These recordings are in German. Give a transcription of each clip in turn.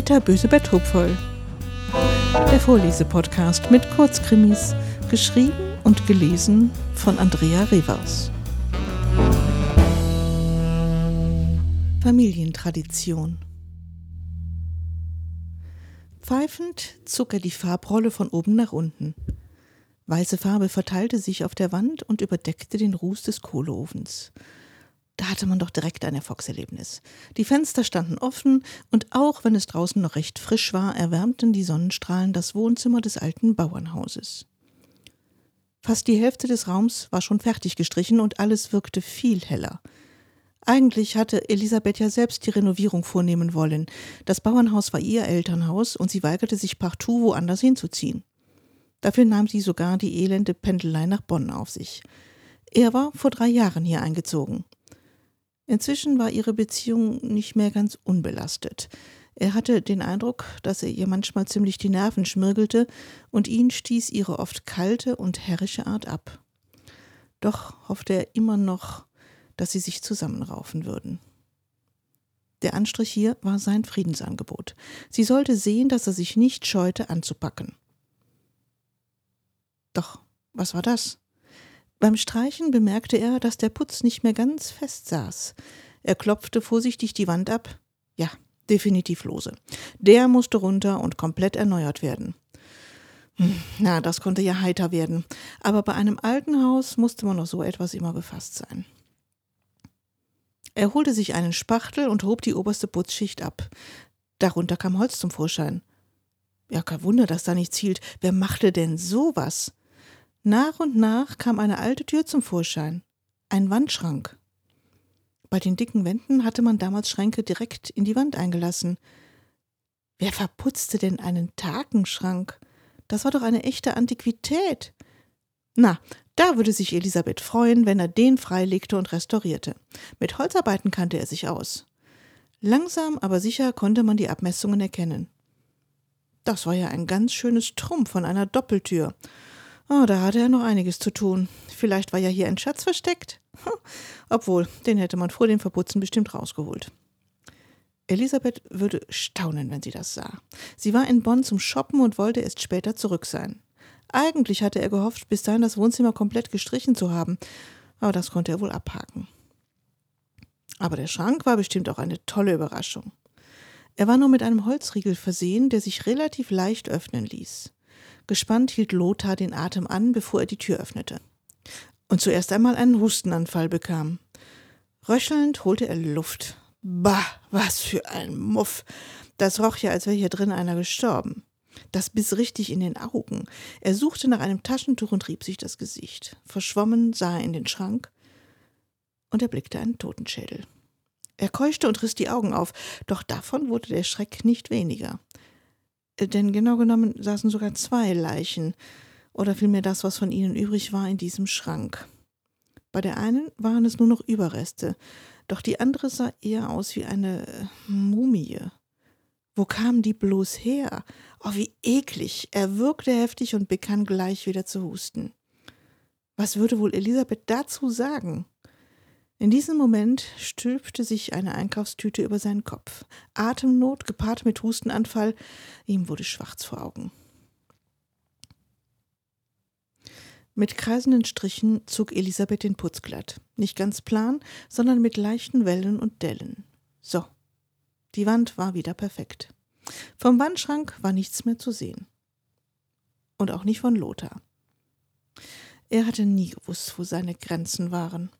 Bitterböse Betthupferl. Der Vorlesepodcast mit Kurzkrimis, geschrieben und gelesen von Andrea Revers. Familientradition. Pfeifend zog er die Farbrolle von oben nach unten. Weiße Farbe verteilte sich auf der Wand und überdeckte den Ruß des Kohleofens. Da hatte man doch direkt ein Erfolgserlebnis. Die Fenster standen offen und auch wenn es draußen noch recht frisch war, erwärmten die Sonnenstrahlen das Wohnzimmer des alten Bauernhauses. Fast die Hälfte des Raums war schon fertig gestrichen und alles wirkte viel heller. Eigentlich hatte Elisabeth ja selbst die Renovierung vornehmen wollen. Das Bauernhaus war ihr Elternhaus und sie weigerte sich partout woanders hinzuziehen. Dafür nahm sie sogar die elende Pendelei nach Bonn auf sich. Er war vor drei Jahren hier eingezogen. Inzwischen war ihre Beziehung nicht mehr ganz unbelastet. Er hatte den Eindruck, dass er ihr manchmal ziemlich die Nerven schmirgelte, und ihn stieß ihre oft kalte und herrische Art ab. Doch hoffte er immer noch, dass sie sich zusammenraufen würden. Der Anstrich hier war sein Friedensangebot. Sie sollte sehen, dass er sich nicht scheute anzupacken. Doch was war das? Beim Streichen bemerkte er, dass der Putz nicht mehr ganz fest saß. Er klopfte vorsichtig die Wand ab. Ja, definitiv lose. Der musste runter und komplett erneuert werden. Hm, na, das konnte ja heiter werden. Aber bei einem alten Haus musste man noch so etwas immer befasst sein. Er holte sich einen Spachtel und hob die oberste Putzschicht ab. Darunter kam Holz zum Vorschein. Ja, kein Wunder, dass da nichts hielt. Wer machte denn sowas? Nach und nach kam eine alte Tür zum Vorschein. Ein Wandschrank. Bei den dicken Wänden hatte man damals Schränke direkt in die Wand eingelassen. Wer verputzte denn einen Takenschrank? Das war doch eine echte Antiquität. Na, da würde sich Elisabeth freuen, wenn er den freilegte und restaurierte. Mit Holzarbeiten kannte er sich aus. Langsam, aber sicher konnte man die Abmessungen erkennen. Das war ja ein ganz schönes Trumpf von einer Doppeltür. Oh, da hatte er noch einiges zu tun. Vielleicht war ja hier ein Schatz versteckt. Obwohl, den hätte man vor dem Verputzen bestimmt rausgeholt. Elisabeth würde staunen, wenn sie das sah. Sie war in Bonn zum Shoppen und wollte erst später zurück sein. Eigentlich hatte er gehofft, bis dahin das Wohnzimmer komplett gestrichen zu haben, aber das konnte er wohl abhaken. Aber der Schrank war bestimmt auch eine tolle Überraschung. Er war nur mit einem Holzriegel versehen, der sich relativ leicht öffnen ließ. Gespannt hielt Lothar den Atem an, bevor er die Tür öffnete. Und zuerst einmal einen Hustenanfall bekam. Röchelnd holte er Luft. Bah, was für ein Muff. Das roch ja, als wäre hier drin einer gestorben. Das biss richtig in den Augen. Er suchte nach einem Taschentuch und rieb sich das Gesicht. Verschwommen sah er in den Schrank und erblickte einen Totenschädel. Er keuchte und riss die Augen auf, doch davon wurde der Schreck nicht weniger. Denn genau genommen saßen sogar zwei Leichen, oder vielmehr das, was von ihnen übrig war, in diesem Schrank. Bei der einen waren es nur noch Überreste, doch die andere sah eher aus wie eine äh, Mumie. Wo kamen die bloß her? Oh, wie eklig! Er wirkte heftig und begann gleich wieder zu husten. Was würde wohl Elisabeth dazu sagen? In diesem Moment stülpte sich eine Einkaufstüte über seinen Kopf. Atemnot gepaart mit Hustenanfall, ihm wurde schwarz vor Augen. Mit kreisenden Strichen zog Elisabeth den Putz glatt. Nicht ganz plan, sondern mit leichten Wellen und Dellen. So. Die Wand war wieder perfekt. Vom Wandschrank war nichts mehr zu sehen. Und auch nicht von Lothar. Er hatte nie gewusst, wo seine Grenzen waren.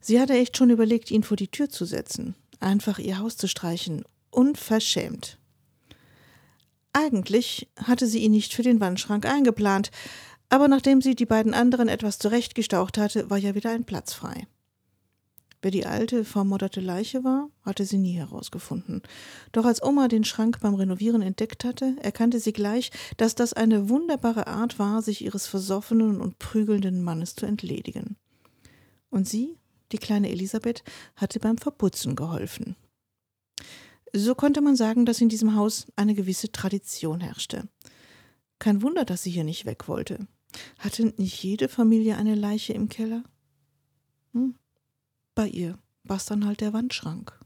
Sie hatte echt schon überlegt, ihn vor die Tür zu setzen, einfach ihr Haus zu streichen, unverschämt. Eigentlich hatte sie ihn nicht für den Wandschrank eingeplant, aber nachdem sie die beiden anderen etwas zurechtgestaucht hatte, war ja wieder ein Platz frei. Wer die alte, vermodderte Leiche war, hatte sie nie herausgefunden. Doch als Oma den Schrank beim Renovieren entdeckt hatte, erkannte sie gleich, dass das eine wunderbare Art war, sich ihres versoffenen und prügelnden Mannes zu entledigen. Und sie, die kleine Elisabeth, hatte beim Verputzen geholfen. So konnte man sagen, dass in diesem Haus eine gewisse Tradition herrschte. Kein Wunder, dass sie hier nicht weg wollte. Hatte nicht jede Familie eine Leiche im Keller? Hm, bei ihr war es dann halt der Wandschrank.